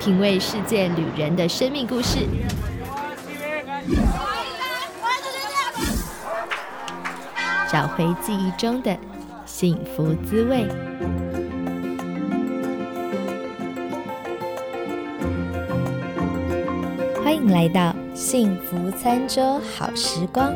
品味世界旅人的生命故事，找回记忆中的幸福滋味。欢迎来到幸福餐桌好时光。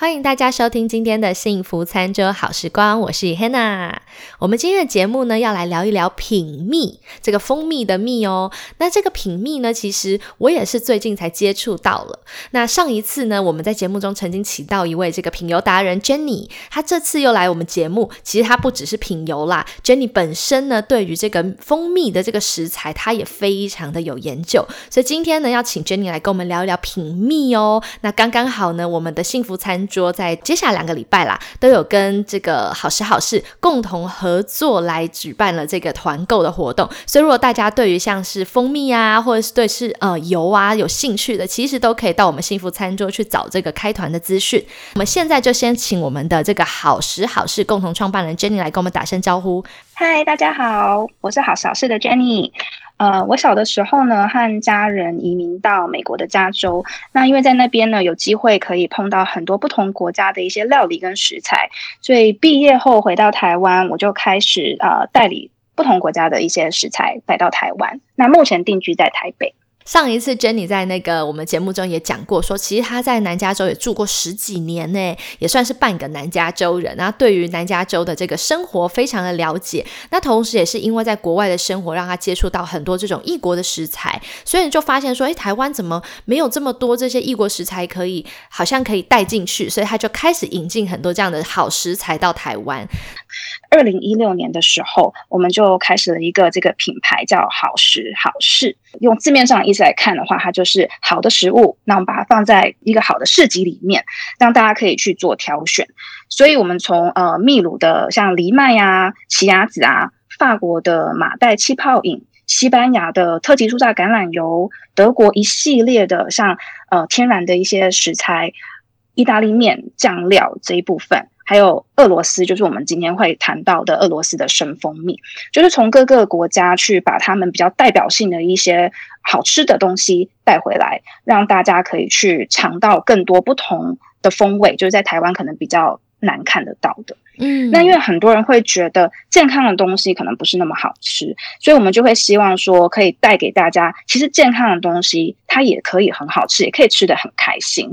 欢迎大家收听今天的幸福餐桌好时光，我是 Hannah。我们今天的节目呢，要来聊一聊品蜜，这个蜂蜜的蜜哦。那这个品蜜呢，其实我也是最近才接触到了。那上一次呢，我们在节目中曾经请到一位这个品油达人 Jenny，她这次又来我们节目。其实她不只是品油啦，Jenny 本身呢，对于这个蜂蜜的这个食材，她也非常的有研究。所以今天呢，要请 Jenny 来跟我们聊一聊品蜜哦。那刚刚好呢，我们的幸福餐。桌在接下来两个礼拜啦，都有跟这个好时好事共同合作来举办了这个团购的活动，所以如果大家对于像是蜂蜜啊，或者是对是呃油啊有兴趣的，其实都可以到我们幸福餐桌去找这个开团的资讯。我们现在就先请我们的这个好时好事共同创办人 Jenny 来跟我们打声招呼。嗨，大家好，我是好时好事的 Jenny。呃，我小的时候呢，和家人移民到美国的加州。那因为在那边呢，有机会可以碰到很多不同国家的一些料理跟食材，所以毕业后回到台湾，我就开始呃代理不同国家的一些食材带到台湾。那目前定居在台北。上一次 Jenny 在那个我们节目中也讲过，说其实她在南加州也住过十几年呢，也算是半个南加州人。那对于南加州的这个生活非常的了解。那同时也是因为在国外的生活，让她接触到很多这种异国的食材，所以你就发现说，哎，台湾怎么没有这么多这些异国食材可以，好像可以带进去，所以他就开始引进很多这样的好食材到台湾。二零一六年的时候，我们就开始了一个这个品牌叫好食好事。用字面上的意思来看的话，它就是好的食物。那我们把它放在一个好的市集里面，让大家可以去做挑选。所以，我们从呃秘鲁的像藜麦呀、奇亚籽啊，法国的马黛气泡饮，西班牙的特级初榨橄榄油，德国一系列的像呃天然的一些食材，意大利面酱料这一部分。还有俄罗斯，就是我们今天会谈到的俄罗斯的生蜂蜜，就是从各个国家去把他们比较代表性的一些好吃的东西带回来，让大家可以去尝到更多不同的风味，就是在台湾可能比较难看得到的。嗯，那因为很多人会觉得健康的东西可能不是那么好吃，所以我们就会希望说可以带给大家，其实健康的东西它也可以很好吃，也可以吃的很开心。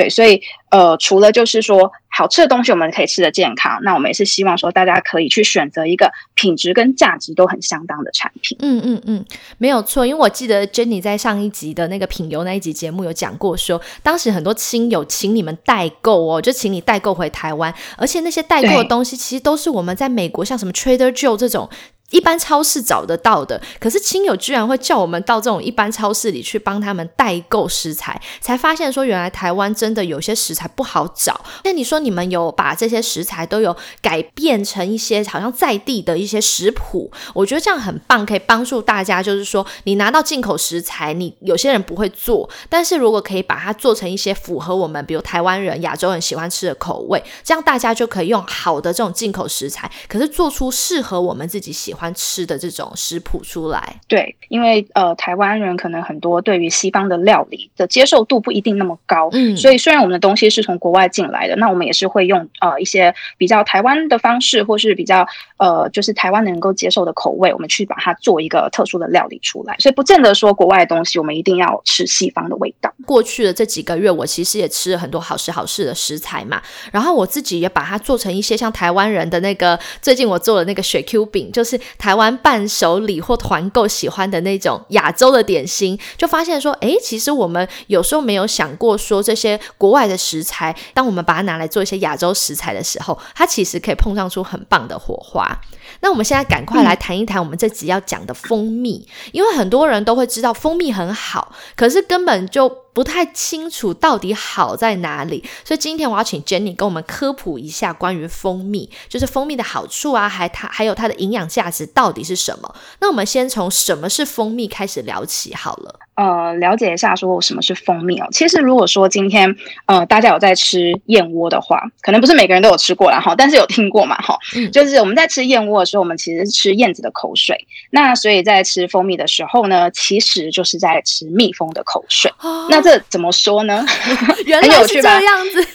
对，所以呃，除了就是说好吃的东西，我们可以吃的健康，那我们也是希望说大家可以去选择一个品质跟价值都很相当的产品。嗯嗯嗯，没有错，因为我记得 Jenny 在上一集的那个品油那一集节目有讲过，说当时很多亲友请你们代购哦，就请你代购回台湾，而且那些代购的东西其实都是我们在美国像什么 Trader Joe 这种。一般超市找得到的，可是亲友居然会叫我们到这种一般超市里去帮他们代购食材，才发现说原来台湾真的有些食材不好找。那你说你们有把这些食材都有改变成一些好像在地的一些食谱，我觉得这样很棒，可以帮助大家。就是说你拿到进口食材，你有些人不会做，但是如果可以把它做成一些符合我们比如台湾人、亚洲人喜欢吃的口味，这样大家就可以用好的这种进口食材，可是做出适合我们自己喜欢。欢吃的这种食谱出来，对，因为呃，台湾人可能很多对于西方的料理的接受度不一定那么高，嗯，所以虽然我们的东西是从国外进来的，那我们也是会用呃一些比较台湾的方式，或是比较呃就是台湾能够接受的口味，我们去把它做一个特殊的料理出来，所以不见得说国外的东西我们一定要吃西方的味道。过去的这几个月，我其实也吃了很多好吃好吃的食材嘛，然后我自己也把它做成一些像台湾人的那个，最近我做的那个雪 Q 饼，就是。台湾伴手礼或团购喜欢的那种亚洲的点心，就发现说，哎，其实我们有时候没有想过说这些国外的食材，当我们把它拿来做一些亚洲食材的时候，它其实可以碰撞出很棒的火花。那我们现在赶快来谈一谈我们这集要讲的蜂蜜，因为很多人都会知道蜂蜜很好，可是根本就不太清楚到底好在哪里，所以今天我要请 Jenny 跟我们科普一下关于蜂蜜，就是蜂蜜的好处啊，还它还有它的营养价值到底是什么？那我们先从什么是蜂蜜开始聊起好了。呃，了解一下说什么是蜂蜜哦。其实如果说今天呃大家有在吃燕窝的话，可能不是每个人都有吃过啦哈，但是有听过嘛哈。嗯，就是我们在吃燕窝的时候，我们其实是吃燕子的口水。那所以在吃蜂蜜的时候呢，其实就是在吃蜜蜂的口水。那这怎么说呢？原来是这样子。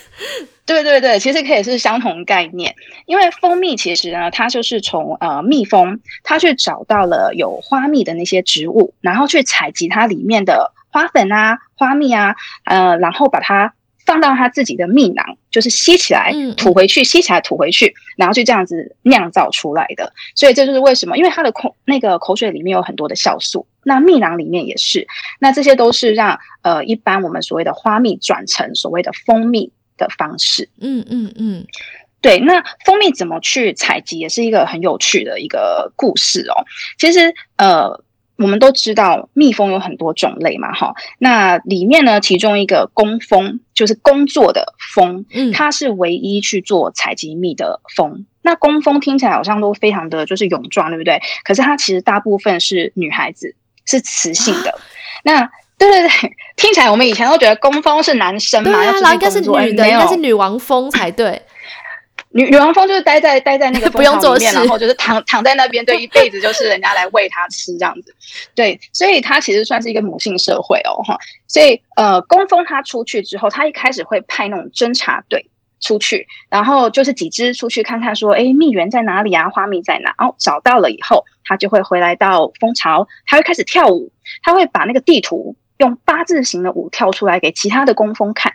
对对对，其实可以是相同概念，因为蜂蜜其实呢，它就是从呃蜜蜂，它去找到了有花蜜的那些植物，然后去采集它里面的花粉啊、花蜜啊，呃，然后把它放到它自己的蜜囊，就是吸起来吐回去，吸起来吐回去，然后就这样子酿造出来的。所以这就是为什么，因为它的口那个口水里面有很多的酵素，那蜜囊里面也是，那这些都是让呃一般我们所谓的花蜜转成所谓的蜂蜜。的方式，嗯嗯嗯，对。那蜂蜜怎么去采集，也是一个很有趣的一个故事哦。其实，呃，我们都知道蜜蜂有很多种类嘛，哈。那里面呢，其中一个工蜂，就是工作的蜂，嗯，它是唯一去做采集蜜的蜂。那工蜂听起来好像都非常的就是勇壮，对不对？可是它其实大部分是女孩子，是雌性的。那对对对，听起来我们以前都觉得工蜂是男生嘛，要应该是女的，应该是女王蜂才对。女女王蜂就是待在待在那个 蜂巢里面，然后就是躺躺在那边，对，一辈子就是人家来喂它吃这样子。对，所以它其实算是一个母性社会哦，哈。所以呃，工蜂它出去之后，它一开始会派那种侦察队出去，然后就是几只出去看看，说，哎，蜜源在哪里啊？花蜜在哪？然后找到了以后，它就会回来到蜂巢，它会开始跳舞，它会把那个地图。用八字形的舞跳出来给其他的工蜂看，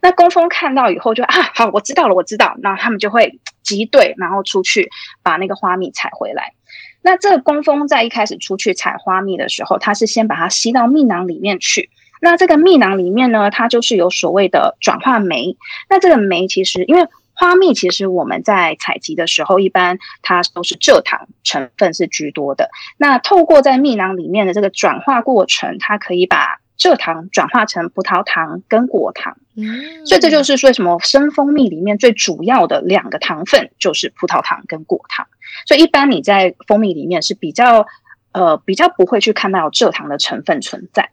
那工蜂看到以后就啊，好，我知道了，我知道，那他们就会集队，然后出去把那个花蜜采回来。那这个工蜂在一开始出去采花蜜的时候，它是先把它吸到蜜囊里面去。那这个蜜囊里面呢，它就是有所谓的转化酶。那这个酶其实因为。花蜜其实我们在采集的时候，一般它都是蔗糖成分是居多的。那透过在蜜囊里面的这个转化过程，它可以把蔗糖转化成葡萄糖跟果糖。嗯，所以这就是为什么生蜂蜜里面最主要的两个糖分就是葡萄糖跟果糖。所以一般你在蜂蜜里面是比较呃比较不会去看到蔗糖的成分存在。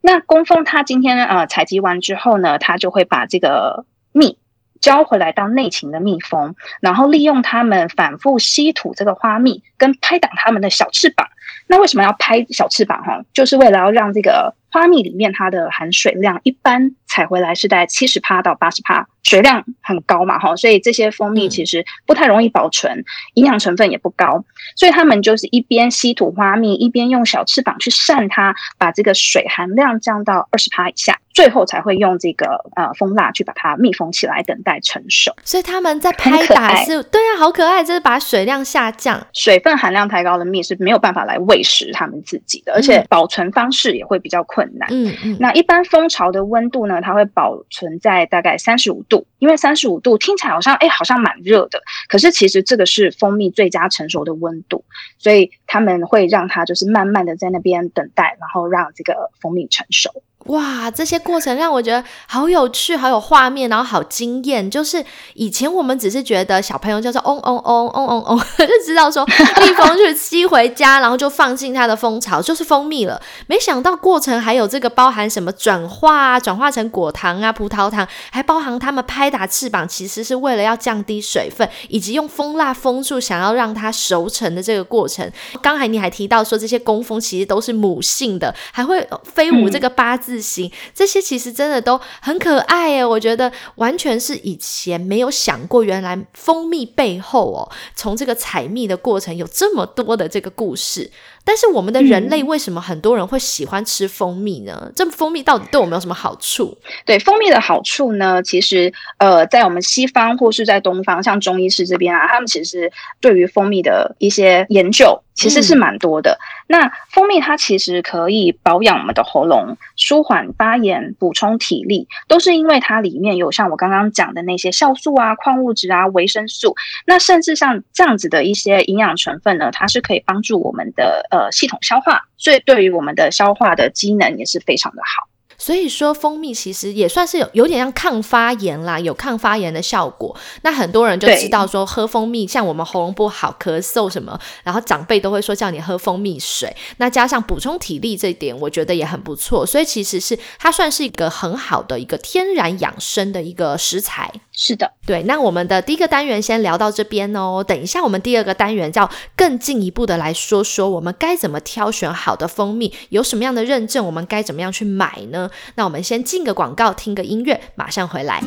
那工蜂它今天呃采集完之后呢，它就会把这个蜜。交回来到内勤的蜜蜂，然后利用它们反复吸吐这个花蜜，跟拍打它们的小翅膀。那为什么要拍小翅膀？哈，就是为了要让这个花蜜里面它的含水量，一般采回来是在七十帕到八十帕。水量很高嘛，哈，所以这些蜂蜜其实不太容易保存，营养成分也不高，所以他们就是一边吸吐花蜜，一边用小翅膀去扇它，把这个水含量降到二十帕以下，最后才会用这个呃蜂蜡去把它密封起来，等待成熟。所以他们在拍打是，对啊，好可爱，就是把水量下降，水分含量太高的蜜是没有办法来喂食他们自己的，而且保存方式也会比较困难。嗯嗯，那一般蜂巢的温度呢，它会保存在大概三十五度。因为三十五度听起来好像哎，好像蛮热的，可是其实这个是蜂蜜最佳成熟的温度，所以他们会让它就是慢慢的在那边等待，然后让这个蜂蜜成熟。哇，这些过程让我觉得好有趣，好有画面，然后好惊艳。就是以前我们只是觉得小朋友叫做嗡嗡嗡嗡嗡嗡，就知道说蜜蜂去吸回家，然后就放进它的蜂巢，就是蜂蜜了。没想到过程还有这个包含什么转化啊，转化成果糖啊、葡萄糖，还包含他们拍打翅膀，其实是为了要降低水分，以及用蜂蜡封住，想要让它熟成的这个过程。刚才你还提到说这些工蜂其实都是母性的，还会飞舞这个八字。自行这些其实真的都很可爱耶，我觉得完全是以前没有想过，原来蜂蜜背后哦，从这个采蜜的过程有这么多的这个故事。但是我们的人类为什么很多人会喜欢吃蜂蜜呢？这蜂蜜到底对我们有什么好处？对蜂蜜的好处呢？其实呃，在我们西方或是在东方，像中医师这边啊，他们其实对于蜂蜜的一些研究其实是蛮多的。那蜂蜜它其实可以保养我们的喉咙，舒缓发炎，补充体力，都是因为它里面有像我刚刚讲的那些酵素啊、矿物质啊、维生素。那甚至像这样子的一些营养成分呢，它是可以帮助我们的。呃，系统消化，所以对于我们的消化的机能也是非常的好。所以说蜂蜜其实也算是有有点像抗发炎啦，有抗发炎的效果。那很多人就知道说喝蜂蜜，像我们喉咙不好、咳嗽什么，然后长辈都会说叫你喝蜂蜜水。那加上补充体力这一点，我觉得也很不错。所以其实是它算是一个很好的一个天然养生的一个食材。是的，对。那我们的第一个单元先聊到这边哦。等一下，我们第二个单元叫更进一步的来说说我们该怎么挑选好的蜂蜜，有什么样的认证，我们该怎么样去买呢？那我们先进个广告，听个音乐，马上回来。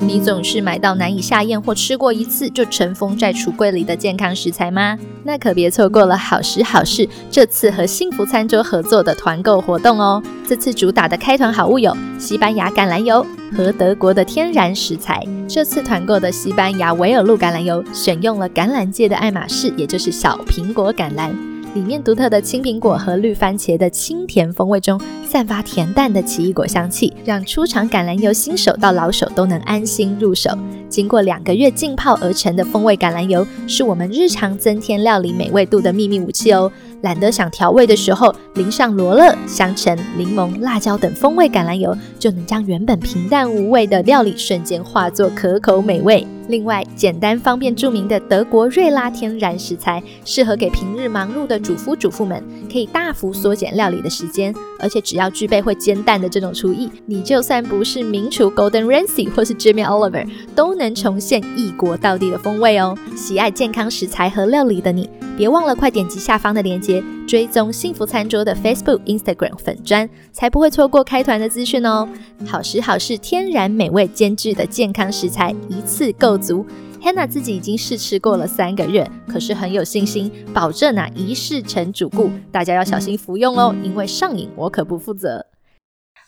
你总是买到难以下咽或吃过一次就尘封在橱柜里的健康食材吗？那可别错过了好时好事这次和幸福餐桌合作的团购活动哦！这次主打的开团好物有西班牙橄榄油和德国的天然食材。这次团购的西班牙维尔路橄榄油选用了橄榄界的爱马仕，也就是小苹果橄榄。里面独特的青苹果和绿番茄的清甜风味中，散发恬淡的奇异果香气，让初尝橄榄油新手到老手都能安心入手。经过两个月浸泡而成的风味橄榄油，是我们日常增添料理美味度的秘密武器哦。懒得想调味的时候，淋上罗勒、香橙、柠檬、辣椒等风味橄榄油，就能将原本平淡无味的料理瞬间化作可口美味。另外，简单方便著名的德国瑞拉天然食材，适合给平日忙碌的主夫主妇们，可以大幅缩减料理的时间。而且只要具备会煎蛋的这种厨艺，你就算不是名厨 Golden Ramsy 或是 Jimmy Oliver，都能重现异国到地的风味哦。喜爱健康食材和料理的你。别忘了快点击下方的链接，追踪幸福餐桌的 Facebook、Instagram 粉砖，才不会错过开团的资讯哦。好食好事，天然美味兼具的健康食材，一次够足。Hannah 自己已经试吃过了三个月，可是很有信心，保证啊一试成主顾。大家要小心服用哦，因为上瘾我可不负责。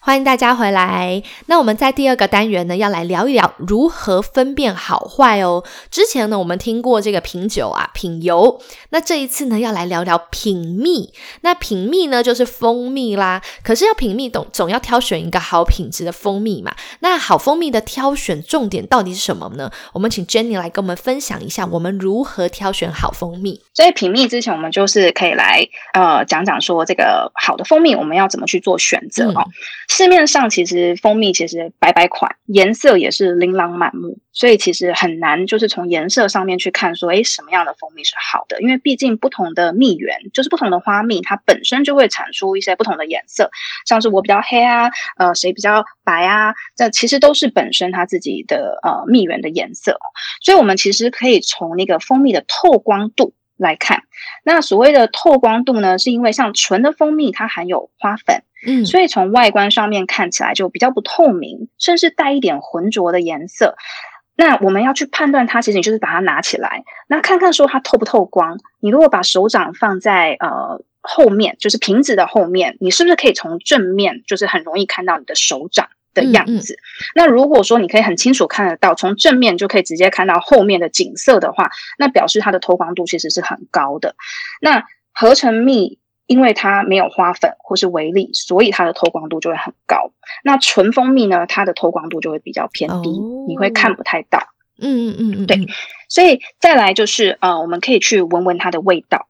欢迎大家回来。那我们在第二个单元呢，要来聊一聊如何分辨好坏哦。之前呢，我们听过这个品酒啊、品油。那这一次呢，要来聊聊品蜜。那品蜜呢，就是蜂蜜啦。可是要品蜜，总总要挑选一个好品质的蜂蜜嘛。那好蜂蜜的挑选重点到底是什么呢？我们请 Jenny 来跟我们分享一下，我们如何挑选好蜂蜜。所以品蜜之前，我们就是可以来呃讲讲说，这个好的蜂蜜我们要怎么去做选择哦。市面上其实蜂蜜其实百百款，颜色也是琳琅满目，所以其实很难就是从颜色上面去看说，哎，什么样的蜂蜜是好的？因为毕竟不同的蜜源，就是不同的花蜜，它本身就会产出一些不同的颜色。像是我比较黑啊，呃，谁比较白啊？这其实都是本身它自己的呃蜜源的颜色。所以我们其实可以从那个蜂蜜的透光度来看。那所谓的透光度呢，是因为像纯的蜂蜜，它含有花粉。嗯，所以从外观上面看起来就比较不透明，甚至带一点浑浊的颜色。那我们要去判断它，其实你就是把它拿起来，那看看说它透不透光。你如果把手掌放在呃后面，就是瓶子的后面，你是不是可以从正面就是很容易看到你的手掌的样子？那如果说你可以很清楚看得到，从正面就可以直接看到后面的景色的话，那表示它的透光度其实是很高的。那合成蜜。因为它没有花粉或是微粒，所以它的透光度就会很高。那纯蜂蜜呢，它的透光度就会比较偏低，你会看不太到。嗯嗯嗯嗯，对。所以再来就是呃，我们可以去闻闻它的味道。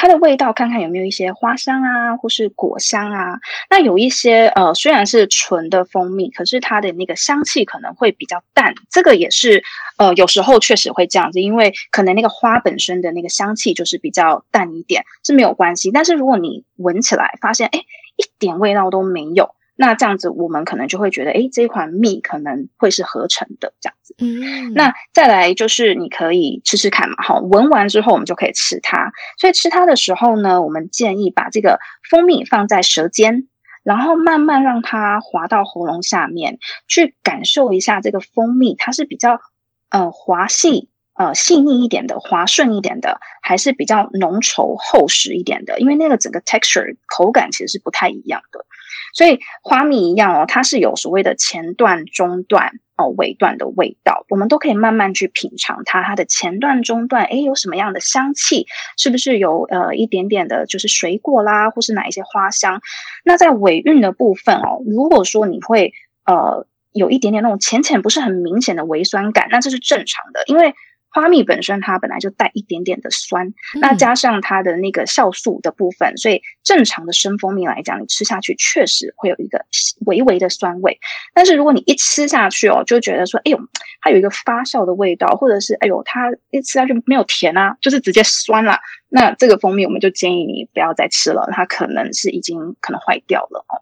它的味道，看看有没有一些花香啊，或是果香啊。那有一些呃，虽然是纯的蜂蜜，可是它的那个香气可能会比较淡。这个也是呃，有时候确实会这样子，因为可能那个花本身的那个香气就是比较淡一点，是没有关系。但是如果你闻起来发现，哎，一点味道都没有。那这样子，我们可能就会觉得，哎，这一款蜜可能会是合成的这样子。嗯，那再来就是你可以吃吃看嘛，好，闻完之后我们就可以吃它。所以吃它的时候呢，我们建议把这个蜂蜜放在舌尖，然后慢慢让它滑到喉咙下面，去感受一下这个蜂蜜，它是比较呃滑细呃细腻一点的，滑顺一点的，还是比较浓稠厚实一点的？因为那个整个 texture 口感其实是不太一样的。所以花蜜一样哦，它是有所谓的前段、中段、哦尾段的味道，我们都可以慢慢去品尝它。它的前段、中段，诶，有什么样的香气？是不是有呃一点点的，就是水果啦，或是哪一些花香？那在尾韵的部分哦，如果说你会呃有一点点那种浅浅不是很明显的微酸感，那这是正常的，因为花蜜本身它本来就带一点点的酸，那加上它的那个酵素的部分，所以正常的生蜂蜜来讲，你吃下去确实会有一个微微的酸味。但是如果你一吃下去哦，就觉得说，哎呦，它有一个发酵的味道，或者是哎呦，它一吃下去没有甜啊，就是直接酸了。那这个蜂蜜我们就建议你不要再吃了，它可能是已经可能坏掉了哦。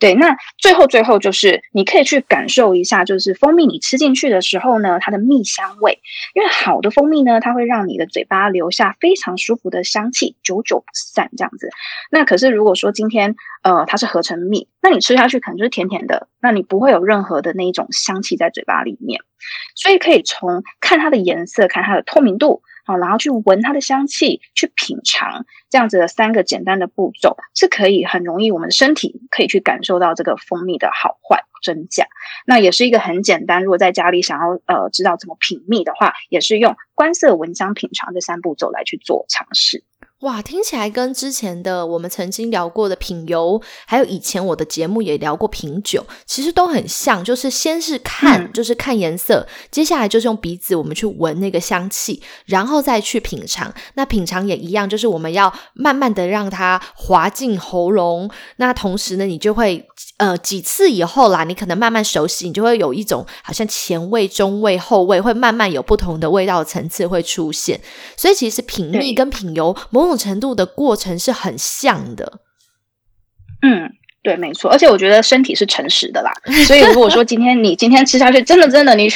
对，那最后最后就是你可以去感受一下，就是蜂蜜你吃进去的时候呢，它的蜜香味，因为好的蜂蜜呢，它会让你的嘴巴留下非常舒服的香气，久久不散这样子。那可是如果说今天呃它是合成蜜，那你吃下去可能就是甜甜的，那你不会有任何的那一种香气在嘴巴里面。所以可以从看它的颜色，看它的透明度。好，然后去闻它的香气，去品尝，这样子的三个简单的步骤是可以很容易，我们身体可以去感受到这个蜂蜜的好坏真假。那也是一个很简单，如果在家里想要呃知道怎么品蜜的话，也是用观色、闻香、品尝这三步骤来去做尝试。哇，听起来跟之前的我们曾经聊过的品油，还有以前我的节目也聊过品酒，其实都很像，就是先是看，就是看颜色，接下来就是用鼻子我们去闻那个香气，然后再去品尝。那品尝也一样，就是我们要慢慢的让它滑进喉咙，那同时呢，你就会。呃，几次以后啦，你可能慢慢熟悉，你就会有一种好像前味、中味、后味，会慢慢有不同的味道层次会出现。所以其实品蜜跟品油某种程度的过程是很像的。嗯，对，没错。而且我觉得身体是诚实的啦，所以如果说今天你今天吃下去，真的真的你。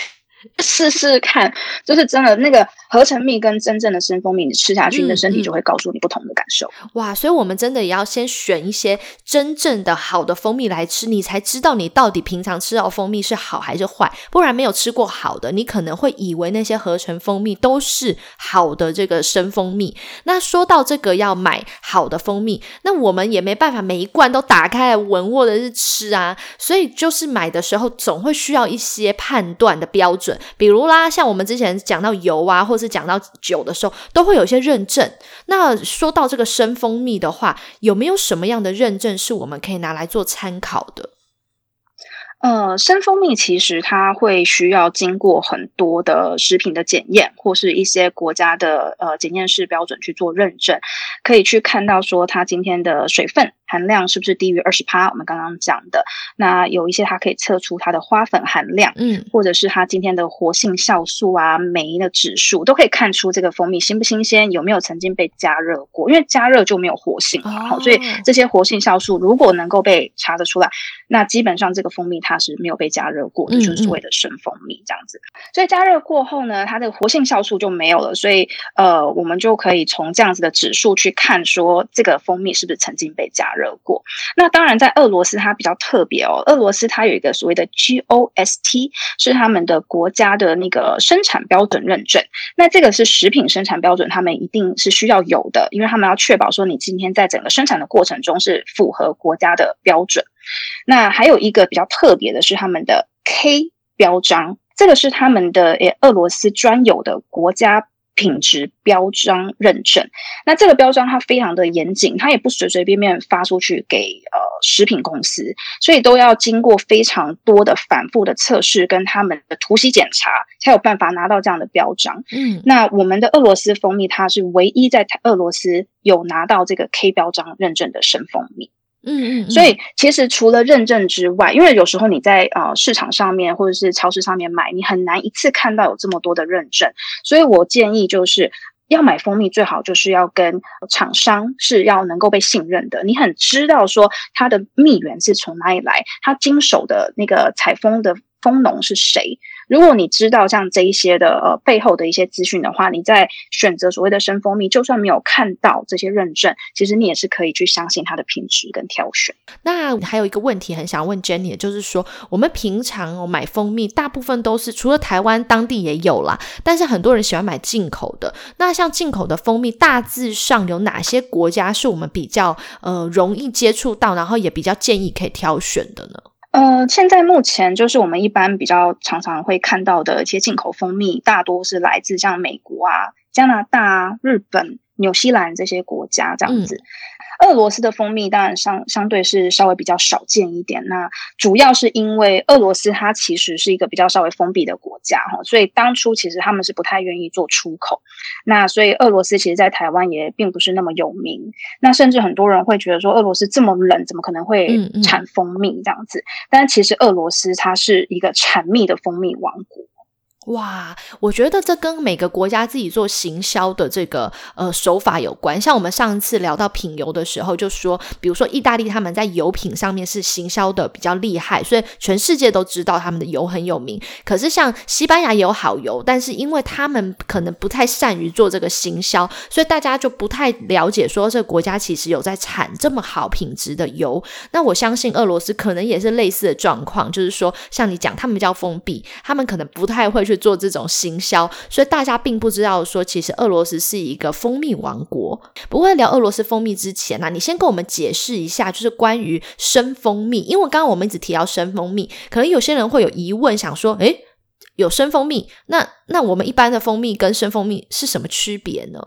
试试看，就是真的那个合成蜜跟真正的生蜂蜜，你吃下去，你的身体就会告诉你不同的感受。哇，所以我们真的也要先选一些真正的好的蜂蜜来吃，你才知道你到底平常吃到蜂蜜是好还是坏。不然没有吃过好的，你可能会以为那些合成蜂蜜都是好的这个生蜂蜜。那说到这个要买好的蜂蜜，那我们也没办法每一罐都打开来闻或者是吃啊，所以就是买的时候总会需要一些判断的标准。比如啦，像我们之前讲到油啊，或是讲到酒的时候，都会有一些认证。那说到这个生蜂蜜的话，有没有什么样的认证是我们可以拿来做参考的？呃，生蜂蜜其实它会需要经过很多的食品的检验，或是一些国家的呃检验室标准去做认证，可以去看到说它今天的水分。含量是不是低于二十帕？我们刚刚讲的那有一些，它可以测出它的花粉含量，嗯，或者是它今天的活性酵素啊、酶的指数，都可以看出这个蜂蜜新不新鲜，有没有曾经被加热过。因为加热就没有活性嘛，好，所以这些活性酵素如果能够被查得出来，那基本上这个蜂蜜它是没有被加热过的，就是所谓的生蜂蜜这样子。所以加热过后呢，它的活性酵素就没有了，所以呃，我们就可以从这样子的指数去看，说这个蜂蜜是不是曾经被加。热热过，那当然在俄罗斯它比较特别哦。俄罗斯它有一个所谓的 GOST，是他们的国家的那个生产标准认证。那这个是食品生产标准，他们一定是需要有的，因为他们要确保说你今天在整个生产的过程中是符合国家的标准。那还有一个比较特别的是他们的 K 标章，这个是他们的诶俄罗斯专有的国家。品质标章认证，那这个标章它非常的严谨，它也不随随便便发出去给呃食品公司，所以都要经过非常多的反复的测试跟他们的突袭检查，才有办法拿到这样的标章。嗯，那我们的俄罗斯蜂蜜，它是唯一在俄罗斯有拿到这个 K 标章认证的生蜂蜜。嗯嗯，所以其实除了认证之外，因为有时候你在呃市场上面或者是超市上面买，你很难一次看到有这么多的认证，所以我建议就是要买蜂蜜，最好就是要跟厂商是要能够被信任的，你很知道说它的蜜源是从哪里来，它经手的那个采蜂的蜂农是谁。如果你知道像这一些的呃背后的一些资讯的话，你在选择所谓的生蜂蜜，就算没有看到这些认证，其实你也是可以去相信它的品质跟挑选。那还有一个问题很想问 Jenny，就是说我们平常买蜂蜜，大部分都是除了台湾当地也有啦，但是很多人喜欢买进口的。那像进口的蜂蜜，大致上有哪些国家是我们比较呃容易接触到，然后也比较建议可以挑选的呢？呃，现在目前就是我们一般比较常常会看到的一些进口蜂蜜，大多是来自像美国啊、加拿大、日本、纽西兰这些国家这样子。俄罗斯的蜂蜜当然相相对是稍微比较少见一点。那主要是因为俄罗斯它其实是一个比较稍微封闭的国家哈，所以当初其实他们是不太愿意做出口。那所以俄罗斯其实，在台湾也并不是那么有名。那甚至很多人会觉得说，俄罗斯这么冷，怎么可能会产蜂蜜这样子？但其实俄罗斯它是一个产蜜的蜂蜜王国。哇，我觉得这跟每个国家自己做行销的这个呃手法有关。像我们上次聊到品油的时候，就说，比如说意大利他们在油品上面是行销的比较厉害，所以全世界都知道他们的油很有名。可是像西班牙也有好油，但是因为他们可能不太善于做这个行销，所以大家就不太了解说这个国家其实有在产这么好品质的油。那我相信俄罗斯可能也是类似的状况，就是说像你讲，他们比较封闭，他们可能不太会去。做这种行销，所以大家并不知道说，其实俄罗斯是一个蜂蜜王国。不过聊俄罗斯蜂蜜之前呢，你先跟我们解释一下，就是关于生蜂蜜。因为刚刚我们一直提到生蜂蜜，可能有些人会有疑问，想说，诶，有生蜂蜜，那那我们一般的蜂蜜跟生蜂蜜是什么区别呢？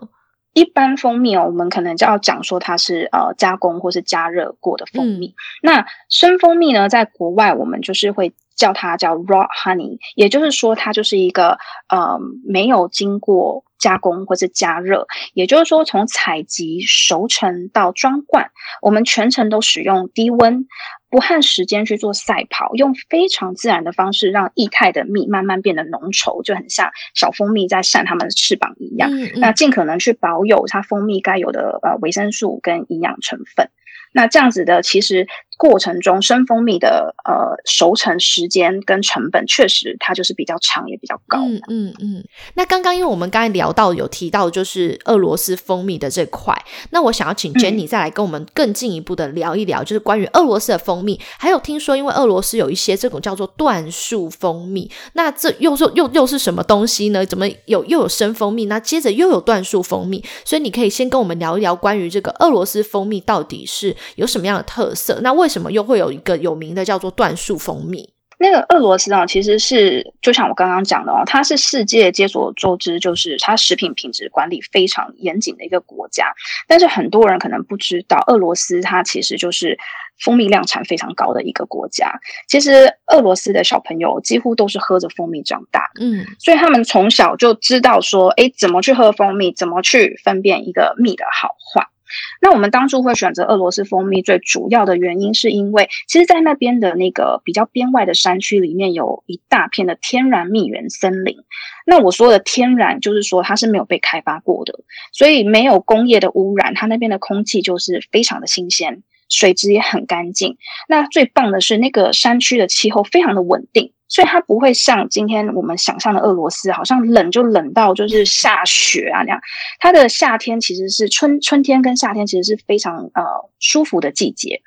一般蜂蜜哦，我们可能就要讲说它是呃加工或是加热过的蜂蜜。那生蜂蜜呢，在国外我们就是会。叫它叫 raw honey，也就是说它就是一个呃没有经过加工或是加热，也就是说从采集、熟成到装罐，我们全程都使用低温、不和时间去做赛跑，用非常自然的方式让液态的蜜慢慢变得浓稠，就很像小蜂蜜在扇它们的翅膀一样。那尽可能去保有它蜂蜜该有的呃维生素跟营养成分。那这样子的其实。过程中生蜂蜜的呃熟成时间跟成本确实它就是比较长也比较高。嗯嗯嗯。那刚刚因为我们刚才聊到有提到就是俄罗斯蜂蜜的这块，那我想要请 Jenny 再来跟我们更进一步的聊一聊，就是关于俄罗斯的蜂蜜。还有听说因为俄罗斯有一些这种叫做椴树蜂蜜，那这又是又又是什么东西呢？怎么有又有生蜂蜜，那接着又有椴树蜂蜜？所以你可以先跟我们聊一聊关于这个俄罗斯蜂蜜到底是有什么样的特色？那为什么又会有一个有名的叫做椴树蜂蜜？那个俄罗斯啊，其实是就像我刚刚讲的哦，它是世界皆所周知，就是它食品品质管理非常严谨的一个国家。但是很多人可能不知道，俄罗斯它其实就是蜂蜜量产非常高的一个国家。其实俄罗斯的小朋友几乎都是喝着蜂蜜长大，嗯，所以他们从小就知道说，哎，怎么去喝蜂蜜，怎么去分辨一个蜜的好坏。那我们当初会选择俄罗斯蜂蜜，最主要的原因是因为，其实，在那边的那个比较边外的山区里面，有一大片的天然蜜源森林。那我说的天然，就是说它是没有被开发过的，所以没有工业的污染，它那边的空气就是非常的新鲜，水质也很干净。那最棒的是，那个山区的气候非常的稳定。所以它不会像今天我们想象的俄罗斯，好像冷就冷到就是下雪啊那样。它的夏天其实是春春天跟夏天其实是非常呃舒服的季节，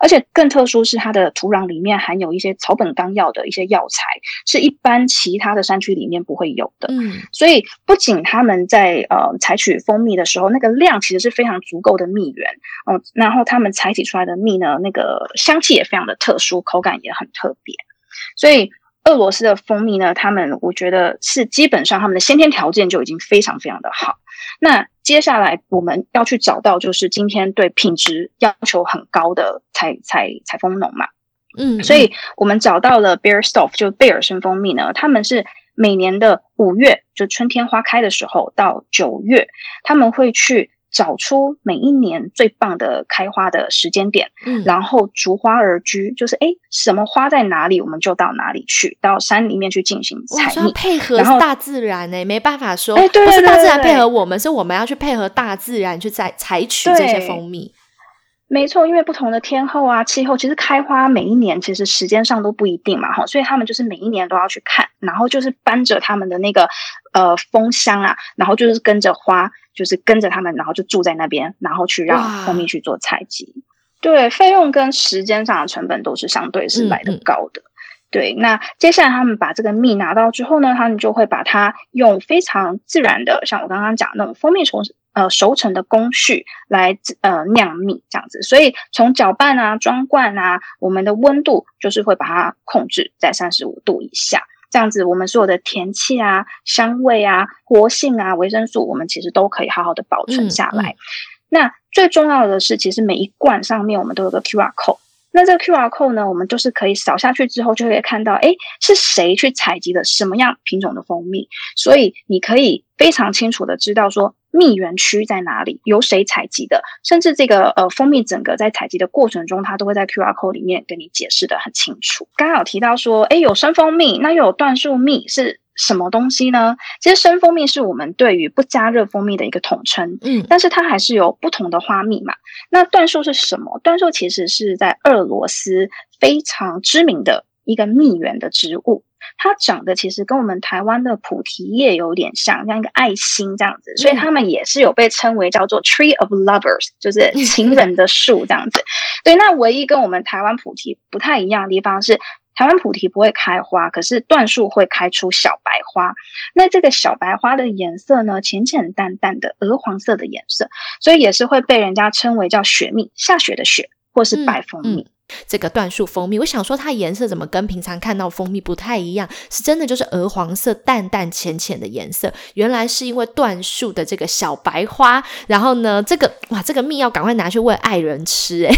而且更特殊是它的土壤里面含有一些草本纲药的一些药材，是一般其他的山区里面不会有的。嗯，所以不仅他们在呃采取蜂蜜的时候，那个量其实是非常足够的蜜源，嗯，然后他们采集出来的蜜呢，那个香气也非常的特殊，口感也很特别，所以。俄罗斯的蜂蜜呢？他们我觉得是基本上他们的先天条件就已经非常非常的好。那接下来我们要去找到，就是今天对品质要求很高的采采采蜂农嘛。嗯，所以我们找到了 Bear Stoff，就贝尔生蜂蜜呢。他们是每年的五月，就春天花开的时候到九月，他们会去。找出每一年最棒的开花的时间点，嗯，然后逐花而居，就是哎，什么花在哪里，我们就到哪里去，到山里面去进行采蜜，配合大自然呢，没办法说，哎，对不是大自然配合我们，是我们要去配合大自然去采采取这些蜂蜜。没错，因为不同的天候啊、气候，其实开花每一年其实时间上都不一定嘛，哈，所以他们就是每一年都要去看，然后就是搬着他们的那个呃蜂箱啊，然后就是跟着花，就是跟着他们，然后就住在那边，然后去让蜂蜜去做采集。对，费用跟时间上的成本都是相对是来的高的。对，那接下来他们把这个蜜拿到之后呢，他们就会把它用非常自然的，像我刚刚讲那种蜂蜜从呃熟成的工序来呃酿蜜这样子。所以从搅拌啊、装罐啊，我们的温度就是会把它控制在三十五度以下，这样子我们所有的甜气啊、香味啊、活性啊、维生素，我们其实都可以好好的保存下来。那最重要的是，其实每一罐上面我们都有个 QR code。那这个 QR code 呢，我们就是可以扫下去之后，就可以看到，哎，是谁去采集的什么样品种的蜂蜜。所以你可以非常清楚的知道说，蜜源区在哪里，由谁采集的，甚至这个呃蜂蜜整个在采集的过程中，它都会在 QR code 里面跟你解释的很清楚。刚刚有提到说，哎，有生蜂蜜，那又有椴树蜜是。什么东西呢？其实生蜂蜜是我们对于不加热蜂蜜的一个统称，嗯，但是它还是有不同的花蜜嘛。那椴树是什么？椴树其实是在俄罗斯非常知名的一个蜜源的植物，它长得其实跟我们台湾的菩提叶有点像，像一个爱心这样子，所以它们也是有被称为叫做 Tree of Lovers，就是情人的树这样子。对，那唯一跟我们台湾菩提不太一样的地方是。台湾菩提不会开花，可是椴树会开出小白花。那这个小白花的颜色呢，浅浅淡淡的鹅黄色的颜色，所以也是会被人家称为叫雪蜜，下雪的雪，或是白蜂蜜。这个椴树蜂蜜，我想说它颜色怎么跟平常看到蜂蜜不太一样？是真的就是鹅黄色，淡淡浅浅的颜色。原来是因为椴树的这个小白花，然后呢，这个哇，这个蜜要赶快拿去喂爱人吃，哎。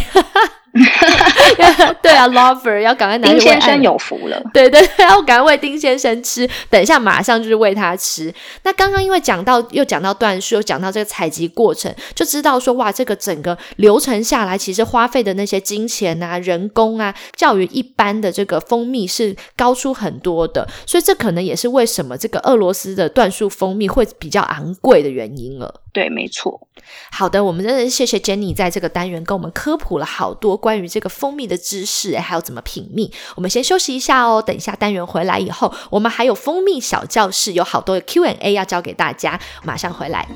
对啊，lover 要赶快拿丁先生有福了。对对，要赶快喂丁先生吃。等一下，马上就是喂他吃。那刚刚因为讲到又讲到段数，又讲到这个采集过程，就知道说哇，这个整个流程下来，其实花费的那些金钱啊、人工啊，较于一般的这个蜂蜜是高出很多的。所以这可能也是为什么这个俄罗斯的椴树蜂蜜会比较昂贵的原因了。对，没错。好的，我们真的是谢谢 Jenny 在这个单元跟我们科普了好多关于这个蜂蜜的知识，还有怎么品蜜。我们先休息一下哦，等一下单元回来以后，我们还有蜂蜜小教室，有好多 Q&A 要教给大家，马上回来。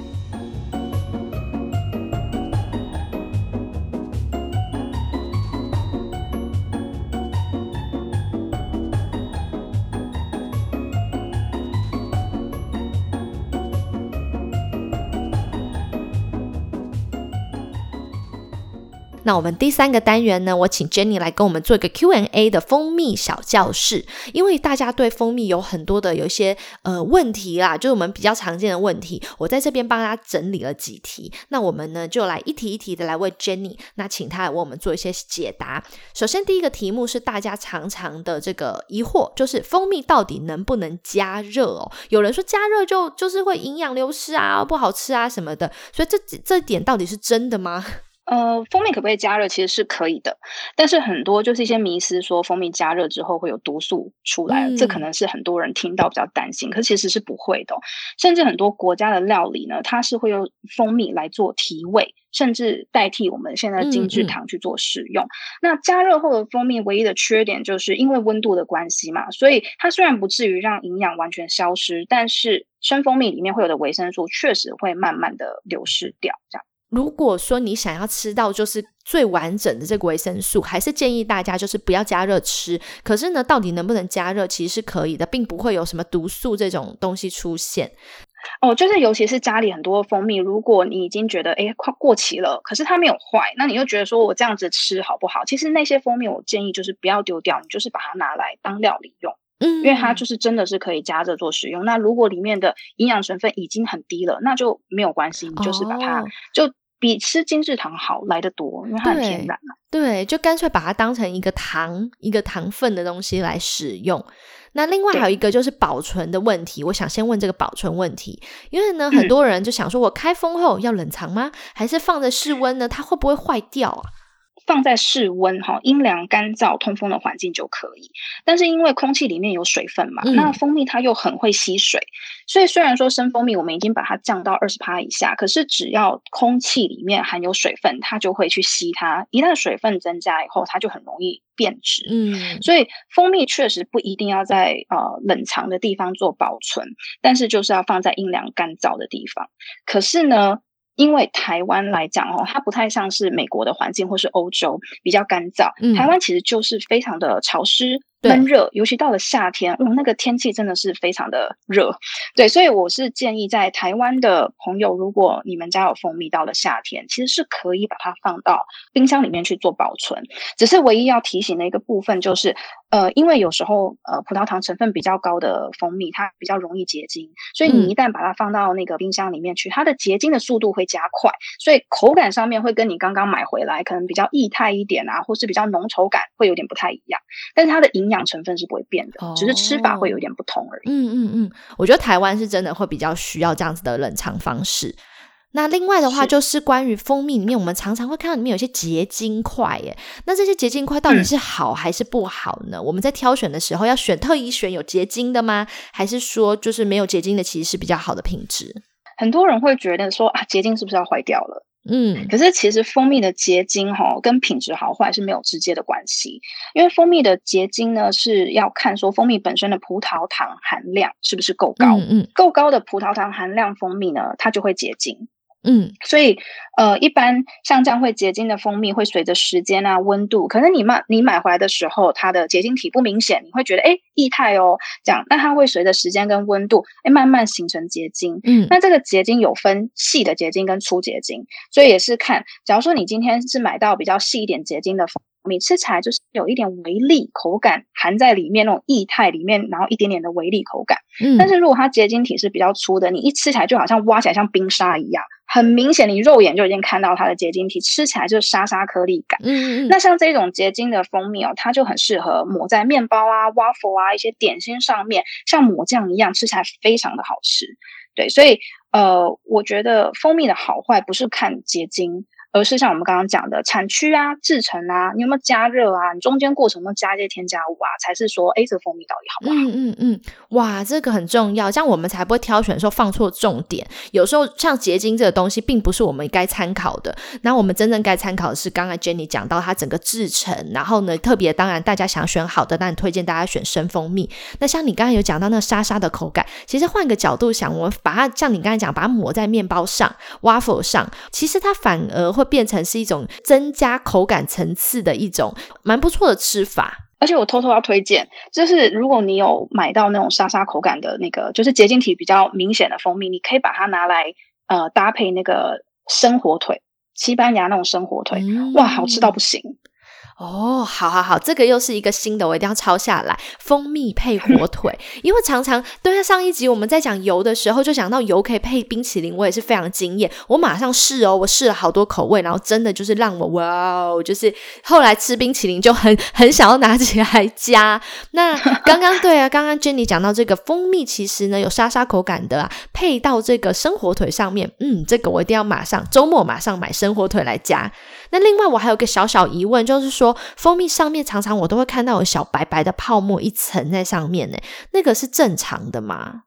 那我们第三个单元呢？我请 Jenny 来跟我们做一个 Q&A 的蜂蜜小教室，因为大家对蜂蜜有很多的有一些呃问题啦，就是我们比较常见的问题，我在这边帮大家整理了几题。那我们呢就来一题一题的来问 Jenny，那请他来为我们做一些解答。首先第一个题目是大家常常的这个疑惑，就是蜂蜜到底能不能加热哦？有人说加热就就是会营养流失啊，不好吃啊什么的，所以这这点到底是真的吗？呃，蜂蜜可不可以加热？其实是可以的，但是很多就是一些迷思，说蜂蜜加热之后会有毒素出来，这可能是很多人听到比较担心，可其实是不会的。甚至很多国家的料理呢，它是会用蜂蜜来做提味，甚至代替我们现在精制糖去做使用。那加热后的蜂蜜唯一的缺点就是因为温度的关系嘛，所以它虽然不至于让营养完全消失，但是生蜂蜜里面会有的维生素确实会慢慢的流失掉，这样。如果说你想要吃到就是最完整的这个维生素，还是建议大家就是不要加热吃。可是呢，到底能不能加热，其实是可以的，并不会有什么毒素这种东西出现。哦，就是尤其是家里很多蜂蜜，如果你已经觉得哎快过期了，可是它没有坏，那你又觉得说我这样子吃好不好？其实那些蜂蜜，我建议就是不要丢掉，你就是把它拿来当料理用，嗯，因为它就是真的是可以加热做使用。那如果里面的营养成分已经很低了，那就没有关系，你就是把它就。比吃精制糖好来的多，因为它很天然嘛。对，就干脆把它当成一个糖、一个糖分的东西来使用。那另外还有一个就是保存的问题，我想先问这个保存问题，因为呢，很多人就想说，我开封后要冷藏吗？还是放在室温呢？它会不会坏掉啊？放在室温哈，阴凉、干燥、通风的环境就可以。但是因为空气里面有水分嘛，那蜂蜜它又很会吸水，所以虽然说生蜂蜜我们已经把它降到二十帕以下，可是只要空气里面含有水分，它就会去吸它。一旦水分增加以后，它就很容易变质。嗯，所以蜂蜜确实不一定要在呃冷藏的地方做保存，但是就是要放在阴凉、干燥的地方。可是呢？因为台湾来讲哦，它不太像是美国的环境或是欧洲比较干燥，台湾其实就是非常的潮湿闷热，尤其到了夏天，哇，那个天气真的是非常的热。对，所以我是建议在台湾的朋友，如果你们家有蜂蜜，到了夏天，其实是可以把它放到冰箱里面去做保存。只是唯一要提醒的一个部分就是。呃，因为有时候呃，葡萄糖成分比较高的蜂蜜，它比较容易结晶，所以你一旦把它放到那个冰箱里面去，它的结晶的速度会加快，所以口感上面会跟你刚刚买回来可能比较液态一点啊，或是比较浓稠感会有点不太一样，但是它的营养成分是不会变的，只是吃法会有点不同而已。嗯嗯嗯，我觉得台湾是真的会比较需要这样子的冷藏方式。那另外的话，就是关于蜂蜜里面，我们常常会看到里面有些结晶块，耶。那这些结晶块到底是好还是不好呢？我们在挑选的时候要选特意选有结晶的吗？还是说就是没有结晶的其实是比较好的品质？很多人会觉得说啊，结晶是不是要坏掉了？嗯，可是其实蜂蜜的结晶哈，跟品质好坏是没有直接的关系，因为蜂蜜的结晶呢是要看说蜂蜜本身的葡萄糖含量是不是够高，嗯，够高的葡萄糖含量蜂蜜呢，它就会结晶。嗯，所以呃，一般像这样会结晶的蜂蜜，会随着时间啊、温度，可能你买你买回来的时候，它的结晶体不明显，你会觉得哎液态哦，这样，那它会随着时间跟温度，哎慢慢形成结晶。嗯，那这个结晶有分细的结晶跟粗结晶，所以也是看，假如说你今天是买到比较细一点结晶的蜂蜜，吃起来就是有一点微粒口感含在里面那种液态里面，然后一点点的微粒口感。嗯，但是如果它结晶体是比较粗的，你一吃起来就好像挖起来像冰沙一样。很明显，你肉眼就已经看到它的结晶体，吃起来就是沙沙颗粒感。嗯嗯，那像这种结晶的蜂蜜哦，它就很适合抹在面包啊、waffle 啊一些点心上面，像抹酱一样，吃起来非常的好吃。对，所以呃，我觉得蜂蜜的好坏不是看结晶。而是像我们刚刚讲的产区啊、制成啊，你有没有加热啊？你中间过程有加一些添加物啊？才是说，哎，这个蜂蜜到底好不好？嗯嗯嗯，哇，这个很重要，这样我们才不会挑选的时候放错重点。有时候像结晶这个东西，并不是我们该参考的。那我们真正该参考的是，刚才 Jenny 讲到它整个制成，然后呢，特别当然大家想选好的，那你推荐大家选生蜂蜜。那像你刚才有讲到那沙沙的口感，其实换个角度想，我们把它像你刚才讲，把它抹在面包上、waffle 上，其实它反而会。变成是一种增加口感层次的一种蛮不错的吃法，而且我偷偷要推荐，就是如果你有买到那种沙沙口感的那个，就是结晶体比较明显的蜂蜜，你可以把它拿来呃搭配那个生火腿，西班牙那种生火腿，哇，好吃到不行。哦，好好好，这个又是一个新的，我一定要抄下来。蜂蜜配火 腿，因为常常对上一集我们在讲油的时候，就讲到油可以配冰淇淋，我也是非常惊艳。我马上试哦，我试了好多口味，然后真的就是让我哇哦，就是后来吃冰淇淋就很很想要拿起来加。那 刚刚对啊，刚刚 Jenny 讲到这个蜂蜜，其实呢有沙沙口感的啊，配到这个生火腿上面，嗯，这个我一定要马上周末马上买生火腿来加。那另外我还有个小小疑问，就是说蜂蜜上面常常我都会看到有小白白的泡沫一层在上面呢，那个是正常的吗？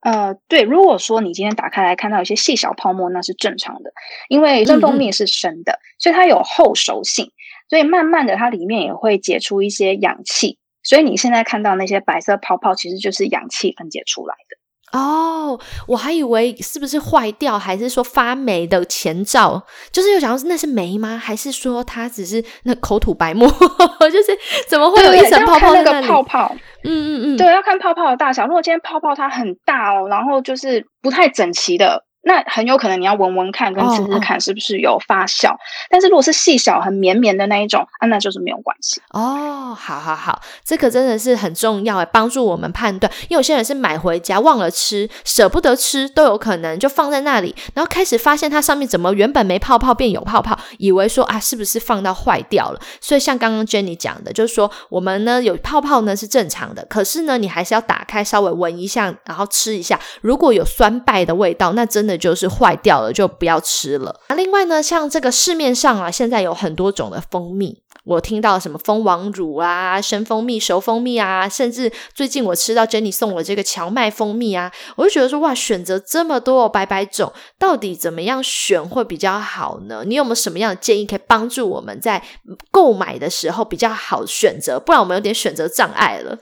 呃，对，如果说你今天打开来看到一些细小泡沫，那是正常的，因为真蜂蜜是生的，所以它有后熟性，所以慢慢的它里面也会解出一些氧气，所以你现在看到那些白色泡泡，其实就是氧气分解出来的。哦，我还以为是不是坏掉，还是说发霉的前兆？就是又想到那是霉吗？还是说它只是那口吐白沫？就是怎么会有一层泡泡那个泡泡？嗯嗯嗯，对，要看泡泡的大小。如果今天泡泡它很大哦，然后就是不太整齐的。那很有可能你要闻闻看，跟吃吃看是不是有发酵。但是如果是细小、很绵绵的那一种，啊，那就是没有关系。哦，好好好，这个真的是很重要诶，帮助我们判断。因为有些人是买回家忘了吃，舍不得吃，都有可能就放在那里，然后开始发现它上面怎么原本没泡泡变有泡泡，以为说啊是不是放到坏掉了？所以像刚刚 Jenny 讲的，就是说我们呢有泡泡呢是正常的，可是呢你还是要打开稍微闻一下，然后吃一下，如果有酸败的味道，那真的。就是坏掉了，就不要吃了。那另外呢，像这个市面上啊，现在有很多种的蜂蜜，我听到什么蜂王乳啊、生蜂蜜、熟蜂蜜啊，甚至最近我吃到 Jenny 送我这个荞麦蜂蜜啊，我就觉得说哇，选择这么多百百种，到底怎么样选会比较好呢？你有没有什么样的建议可以帮助我们在购买的时候比较好选择？不然我们有点选择障碍了。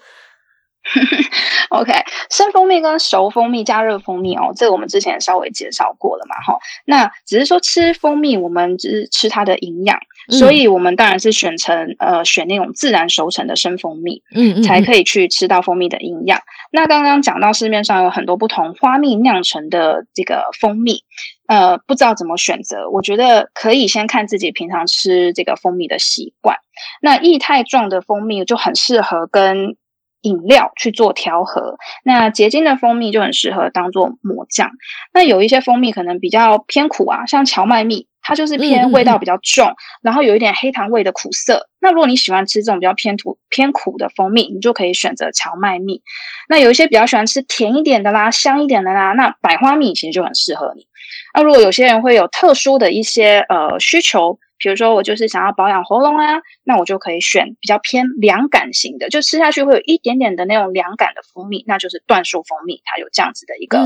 OK，生蜂蜜跟熟蜂蜜加热蜂蜜哦，这个我们之前稍微介绍过了嘛，哈。那只是说吃蜂蜜，我们只是吃它的营养，所以我们当然是选成呃选那种自然熟成的生蜂蜜，嗯，才可以去吃到蜂蜜的营养。那刚刚讲到市面上有很多不同花蜜酿成的这个蜂蜜，呃，不知道怎么选择，我觉得可以先看自己平常吃这个蜂蜜的习惯。那液态状的蜂蜜就很适合跟饮料去做调和，那结晶的蜂蜜就很适合当做抹酱。那有一些蜂蜜可能比较偏苦啊，像荞麦蜜，它就是偏味道比较重，然后有一点黑糖味的苦涩。那如果你喜欢吃这种比较偏土偏苦的蜂蜜，你就可以选择荞麦蜜。那有一些比较喜欢吃甜一点的啦，香一点的啦，那百花蜜其实就很适合你。那如果有些人会有特殊的一些呃需求。比如说，我就是想要保养喉咙啊，那我就可以选比较偏凉感型的，就吃下去会有一点点的那种凉感的蜂蜜，那就是椴树蜂蜜，它有这样子的一个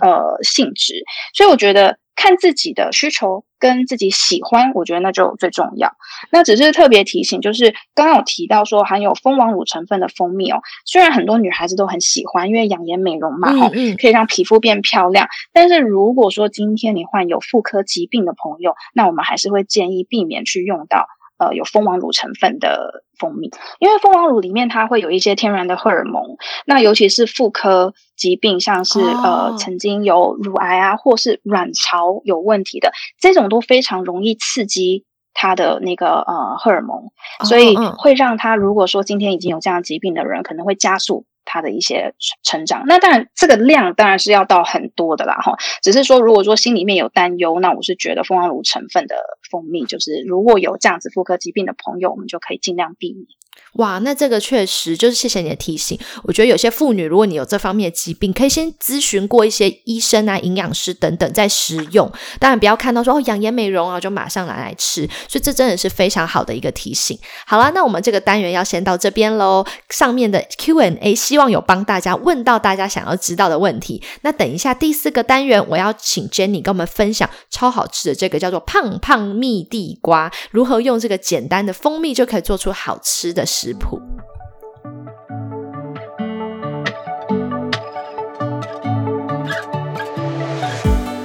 呃性质，所以我觉得。看自己的需求跟自己喜欢，我觉得那就最重要。那只是特别提醒，就是刚刚有提到说含有蜂王乳成分的蜂蜜哦，虽然很多女孩子都很喜欢，因为养颜美容嘛，嗯，可以让皮肤变漂亮。但是如果说今天你患有妇科疾病的朋友，那我们还是会建议避免去用到。呃，有蜂王乳成分的蜂蜜，因为蜂王乳里面它会有一些天然的荷尔蒙，那尤其是妇科疾病，像是呃曾经有乳癌啊，或是卵巢有问题的，这种都非常容易刺激它的那个呃荷尔蒙，所以会让他如果说今天已经有这样疾病的人，可能会加速。它的一些成长，那当然这个量当然是要到很多的啦，哈。只是说，如果说心里面有担忧，那我是觉得蜂王乳成分的蜂蜜，就是如果有这样子妇科疾病的朋友，我们就可以尽量避免。哇，那这个确实就是谢谢你的提醒。我觉得有些妇女，如果你有这方面的疾病，可以先咨询过一些医生啊、营养师等等再食用。当然不要看到说哦养颜美容啊，就马上拿来吃。所以这真的是非常好的一个提醒。好了，那我们这个单元要先到这边喽。上面的 Q&A 希望有帮大家问到大家想要知道的问题。那等一下第四个单元，我要请 Jenny 跟我们分享超好吃的这个叫做胖胖蜜地瓜，如何用这个简单的蜂蜜就可以做出好吃的。食谱。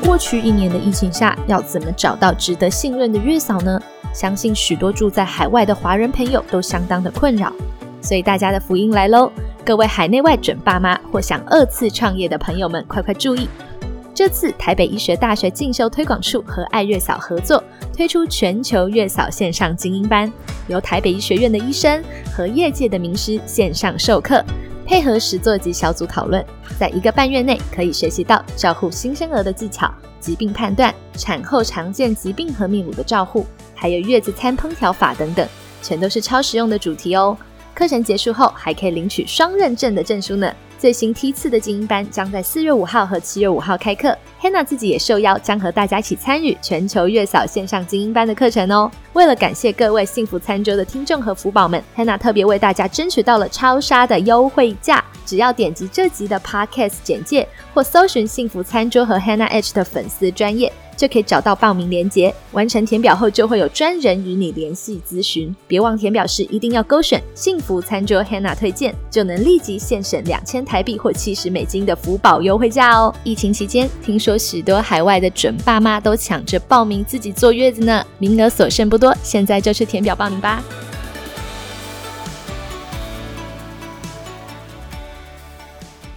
过去一年的疫情下，要怎么找到值得信任的月嫂呢？相信许多住在海外的华人朋友都相当的困扰，所以大家的福音来喽！各位海内外准爸妈或想二次创业的朋友们，快快注意！这次台北医学大学进修推广处和爱月嫂合作。推出全球月嫂线上精英班，由台北医学院的医生和业界的名师线上授课，配合实作及小组讨论，在一个半月内可以学习到照护新生儿的技巧、疾病判断、产后常见疾病和泌乳的照护，还有月子餐烹调法等等，全都是超实用的主题哦。课程结束后还可以领取双认证的证书呢。最新梯次的精英班将在四月五号和七月五号开课，Hanna 自己也受邀，将和大家一起参与全球月嫂线上精英班的课程哦。为了感谢各位幸福餐桌的听众和福宝们，Hanna 特别为大家争取到了超杀的优惠价，只要点击这集的 Podcast 简介或搜寻幸福餐桌和 Hanna H 的粉丝专业。就可以找到报名链接，完成填表后就会有专人与你联系咨询。别忘填表时一定要勾选幸福餐桌 Hannah 推荐，就能立即现省两千台币或七十美金的福宝优惠价哦。疫情期间，听说许多海外的准爸妈都抢着报名自己坐月子呢，名额所剩不多，现在就去填表报名吧。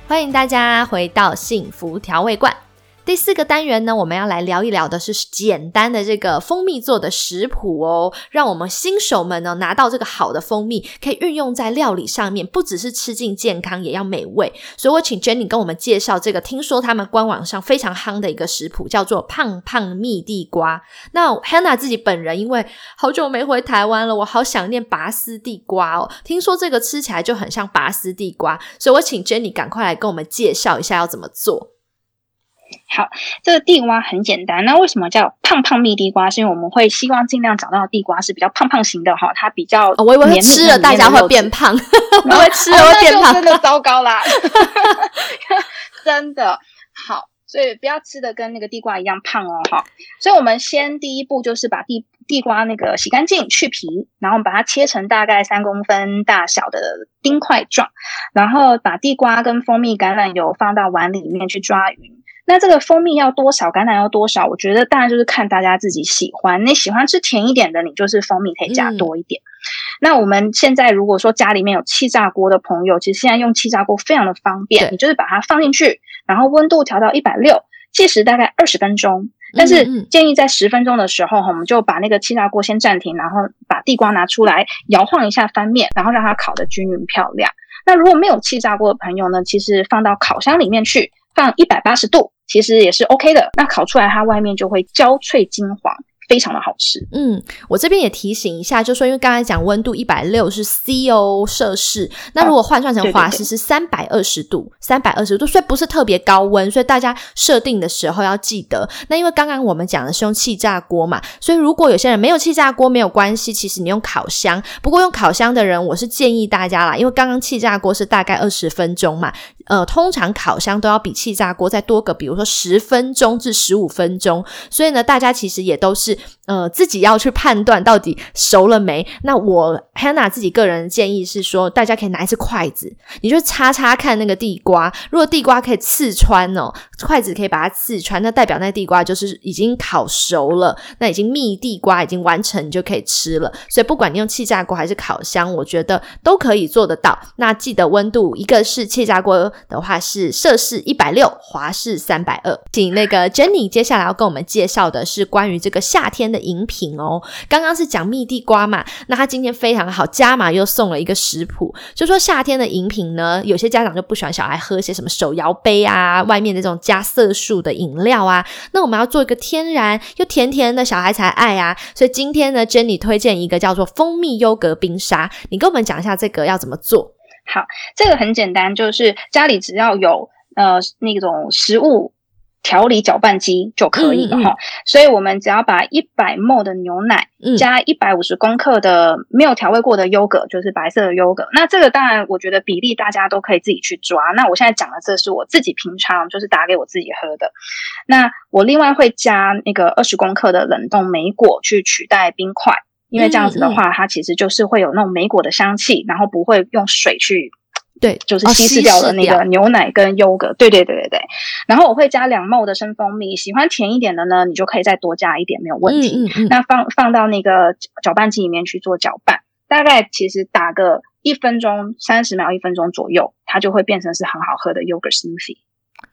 欢迎大家回到幸福调味罐。第四个单元呢，我们要来聊一聊的是简单的这个蜂蜜做的食谱哦，让我们新手们呢拿到这个好的蜂蜜，可以运用在料理上面，不只是吃进健康，也要美味。所以我请 Jenny 跟我们介绍这个，听说他们官网上非常夯的一个食谱，叫做胖胖蜜地瓜。那 Hannah 自己本人因为好久没回台湾了，我好想念拔丝地瓜哦。听说这个吃起来就很像拔丝地瓜，所以我请 Jenny 赶快来跟我们介绍一下要怎么做。好，这个地瓜很简单。那为什么叫胖胖蜜地瓜？是因为我们会希望尽量找到的地瓜是比较胖胖型的哈，它比较 我以为吃了大家会变胖，我会吃了会变胖，真的 糟糕啦，真的好。所以不要吃的跟那个地瓜一样胖哦，哈。所以我们先第一步就是把地地瓜那个洗干净去皮，然后把它切成大概三公分大小的丁块状，然后把地瓜跟蜂蜜、橄榄油放到碗里面去抓匀。那这个蜂蜜要多少，橄榄要多少？我觉得当然就是看大家自己喜欢。你喜欢吃甜一点的，你就是蜂蜜可以加多一点。那我们现在如果说家里面有气炸锅的朋友，其实现在用气炸锅非常的方便，你就是把它放进去，然后温度调到一百六，计时大概二十分钟。但是建议在十分钟的时候，哈，我们就把那个气炸锅先暂停，然后把地瓜拿出来摇晃一下翻面，然后让它烤的均匀漂亮。那如果没有气炸锅的朋友呢，其实放到烤箱里面去，放一百八十度，其实也是 OK 的。那烤出来它外面就会焦脆金黄。非常的好吃。嗯，我这边也提醒一下，就说因为刚才讲温度一百六是 C O 摄氏，那如果换算成华氏是三百二十度，三百二十度，所以不是特别高温，所以大家设定的时候要记得。那因为刚刚我们讲的是用气炸锅嘛，所以如果有些人没有气炸锅没有关系，其实你用烤箱。不过用烤箱的人，我是建议大家啦，因为刚刚气炸锅是大概二十分钟嘛，呃，通常烤箱都要比气炸锅再多个，比如说十分钟至十五分钟，所以呢，大家其实也都是。呃，自己要去判断到底熟了没。那我 Hannah 自己个人建议是说，大家可以拿一支筷子，你就擦擦看那个地瓜。如果地瓜可以刺穿哦，筷子可以把它刺穿，那代表那地瓜就是已经烤熟了，那已经蜜地瓜已经完成，你就可以吃了。所以不管你用气炸锅还是烤箱，我觉得都可以做得到。那记得温度，一个是气炸锅的话是摄氏一百六，华氏三百二。请那个 Jenny 接下来要跟我们介绍的是关于这个夏天的。饮品哦，刚刚是讲蜜地瓜嘛，那他今天非常好，加码又送了一个食谱，就说夏天的饮品呢，有些家长就不喜欢小孩喝些什么手摇杯啊，外面那种加色素的饮料啊，那我们要做一个天然又甜甜的，小孩才爱啊，所以今天呢，Jenny 推荐一个叫做蜂蜜优格冰沙，你跟我们讲一下这个要怎么做？好，这个很简单，就是家里只要有呃那种食物。调理搅拌机就可以了哈，所以我们只要把一百 ml 的牛奶加一百五十克的没有调味过的优格，就是白色的优格。那这个当然，我觉得比例大家都可以自己去抓。那我现在讲的这是我自己平常就是打给我自己喝的。那我另外会加那个二十克的冷冻莓果去取代冰块，因为这样子的话，它其实就是会有那种莓果的香气，然后不会用水去。对，就是稀释掉了那个牛奶跟优格。对对对对对。然后我会加两沫的生蜂蜜，喜欢甜一点的呢，你就可以再多加一点，没有问题。嗯嗯。那放放到那个搅拌机里面去做搅拌，大概其实打个一分钟、三十秒、一分钟左右，它就会变成是很好喝的 yogurt smoothie。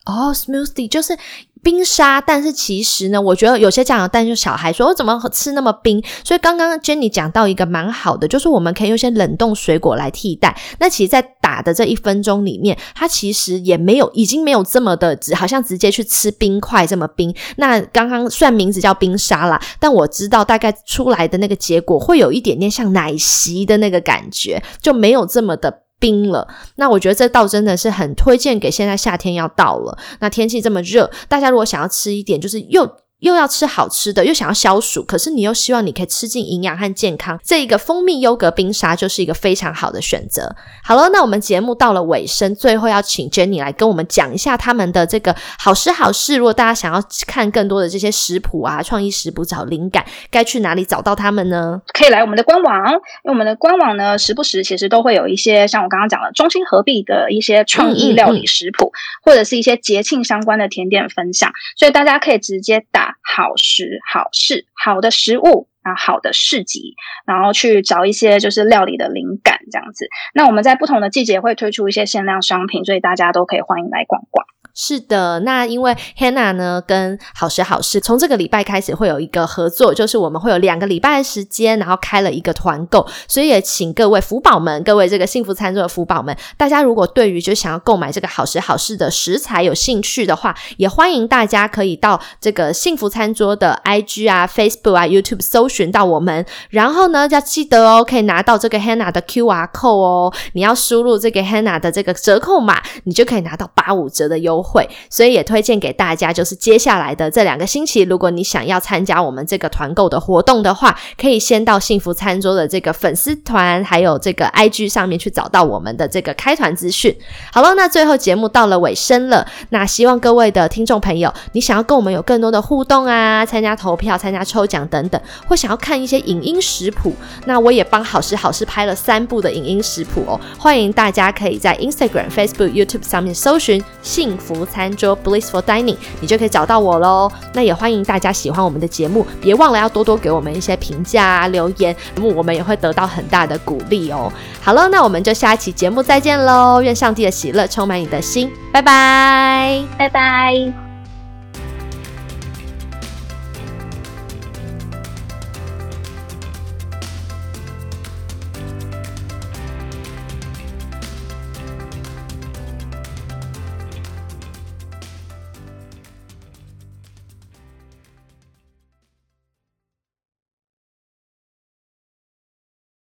哦，smoothie 就是冰沙，但是其实呢，我觉得有些家长担心小孩说，我怎么吃那么冰？所以刚刚 Jenny 讲到一个蛮好的，就是我们可以用一些冷冻水果来替代。那其实，在打的这一分钟里面，它其实也没有，已经没有这么的，好像直接去吃冰块这么冰。那刚刚虽然名字叫冰沙啦，但我知道大概出来的那个结果会有一点点像奶昔的那个感觉，就没有这么的。冰了，那我觉得这倒真的是很推荐给现在夏天要到了，那天气这么热，大家如果想要吃一点，就是又。又要吃好吃的，又想要消暑，可是你又希望你可以吃进营养和健康，这一个蜂蜜优格冰沙就是一个非常好的选择。好了，那我们节目到了尾声，最后要请 Jenny 来跟我们讲一下他们的这个好食好事。如果大家想要看更多的这些食谱啊，创意食谱找灵感，该去哪里找到他们呢？可以来我们的官网，因为我们的官网呢，时不时其实都会有一些像我刚刚讲的中心合璧的一些创意料理食谱，或者是一些节庆相关的甜点分享，所以大家可以直接打。好食好事，好的食物啊，好的市集，然后去找一些就是料理的灵感这样子。那我们在不同的季节会推出一些限量商品，所以大家都可以欢迎来逛逛。是的，那因为 Hannah 呢跟好食好事从这个礼拜开始会有一个合作，就是我们会有两个礼拜的时间，然后开了一个团购，所以也请各位福宝们，各位这个幸福餐桌的福宝们，大家如果对于就想要购买这个好食好事的食材有兴趣的话，也欢迎大家可以到这个幸福餐桌的 IG 啊、Facebook 啊、YouTube 搜寻到我们，然后呢要记得哦，可以拿到这个 Hannah 的 QR code 哦，你要输入这个 Hannah 的这个折扣码，你就可以拿到八五折的优。惠，所以也推荐给大家，就是接下来的这两个星期，如果你想要参加我们这个团购的活动的话，可以先到幸福餐桌的这个粉丝团，还有这个 IG 上面去找到我们的这个开团资讯。好了，那最后节目到了尾声了，那希望各位的听众朋友，你想要跟我们有更多的互动啊，参加投票、参加抽奖等等，或想要看一些影音食谱，那我也帮好时好事拍了三部的影音食谱哦，欢迎大家可以在 Instagram、Facebook、YouTube 上面搜寻“幸福餐桌 ”（Blissful Dining），你就可以找到我喽。那也欢迎大家喜欢我们的节目，别忘了要多多给我们一些评价啊、留言，那么我们也会得到很大的鼓励哦。好了，那我们就下一期节目再见喽！愿上帝的喜乐充满你的心，拜拜，拜拜。